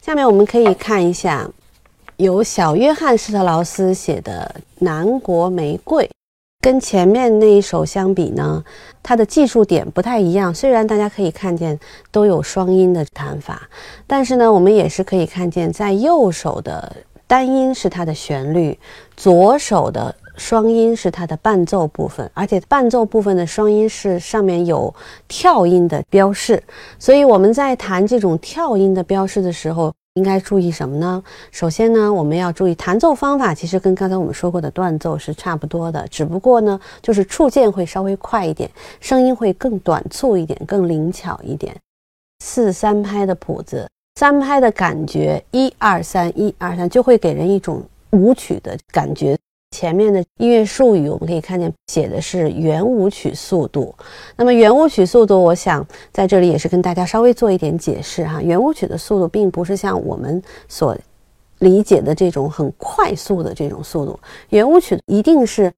下面我们可以看一下由小约翰施特劳斯写的《南国玫瑰》，跟前面那一首相比呢，它的技术点不太一样。虽然大家可以看见都有双音的弹法，但是呢，我们也是可以看见，在右手的单音是它的旋律，左手的。双音是它的伴奏部分，而且伴奏部分的双音是上面有跳音的标示，所以我们在弹这种跳音的标示的时候，应该注意什么呢？首先呢，我们要注意弹奏方法，其实跟刚才我们说过的断奏是差不多的，只不过呢，就是触键会稍微快一点，声音会更短促一点，更灵巧一点。四三拍的谱子，三拍的感觉，一二三，一二三，就会给人一种舞曲的感觉。前面的音乐术语，我们可以看见写的是圆舞曲速度。那么圆舞曲速度，我想在这里也是跟大家稍微做一点解释哈。圆舞曲的速度并不是像我们所理解的这种很快速的这种速度，圆舞曲一定是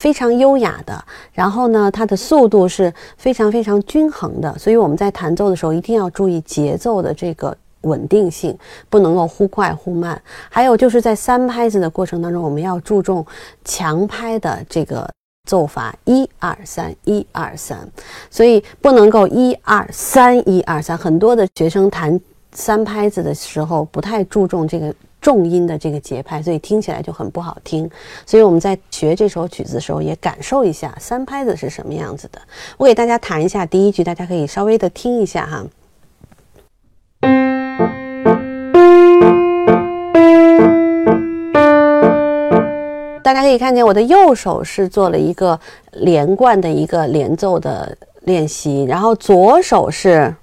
非常优雅的，然后呢，它的速度是非常非常均衡的。所以我们在弹奏的时候一定要注意节奏的这个。稳定性不能够忽快忽慢，还有就是在三拍子的过程当中，我们要注重强拍的这个奏法，一二三，一二三，所以不能够一二三，一二三。很多的学生弹三拍子的时候不太注重这个重音的这个节拍，所以听起来就很不好听。所以我们在学这首曲子的时候，也感受一下三拍子是什么样子的。我给大家弹一下第一句，大家可以稍微的听一下哈。大家可以看见，我的右手是做了一个连贯的一个连奏的练习，然后左手是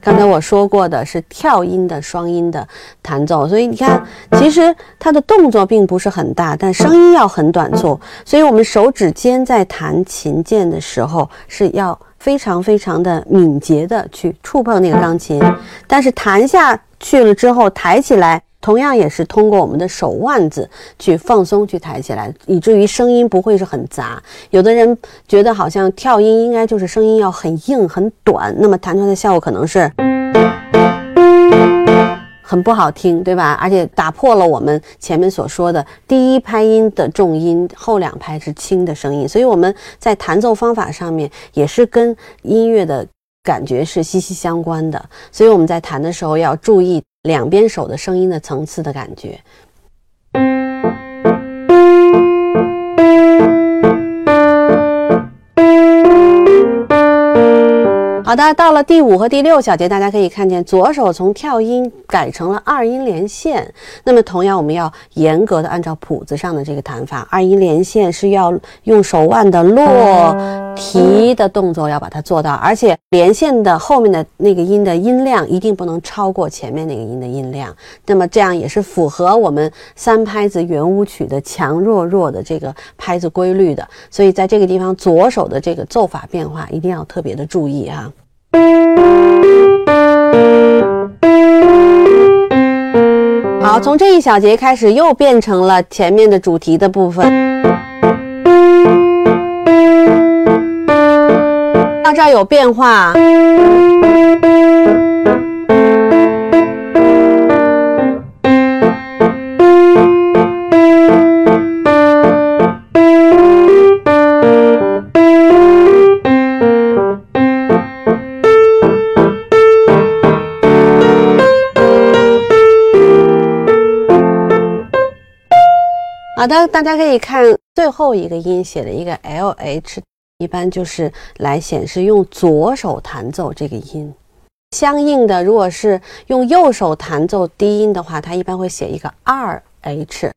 刚才我说过的是跳音的双音的弹奏。所以你看，其实它的动作并不是很大，但声音要很短促。所以我们手指尖在弹琴键的时候是要非常非常的敏捷的去触碰那个钢琴，但是弹下去了之后抬起来。同样也是通过我们的手腕子去放松，去抬起来，以至于声音不会是很杂。有的人觉得好像跳音应该就是声音要很硬很短，那么弹出来的效果可能是很不好听，对吧？而且打破了我们前面所说的第一拍音的重音，后两拍是轻的声音。所以我们在弹奏方法上面也是跟音乐的感觉是息息相关的。所以我们在弹的时候要注意。两边手的声音的层次的感觉。好的，到了第五和第六小节，大家可以看见左手从跳音改成了二音连线。那么同样，我们要严格的按照谱子上的这个弹法，二音连线是要用手腕的落提的动作要把它做到，而且连线的后面的那个音的音量一定不能超过前面那个音的音量。那么这样也是符合我们三拍子圆舞曲的强弱弱的这个拍子规律的。所以在这个地方，左手的这个奏法变化一定要特别的注意哈。好，从这一小节开始，又变成了前面的主题的部分。到这儿有变化。好的，大家可以看最后一个音写的一个 L H，一般就是来显示用左手弹奏这个音。相应的，如果是用右手弹奏低音的话，它一般会写一个二 H。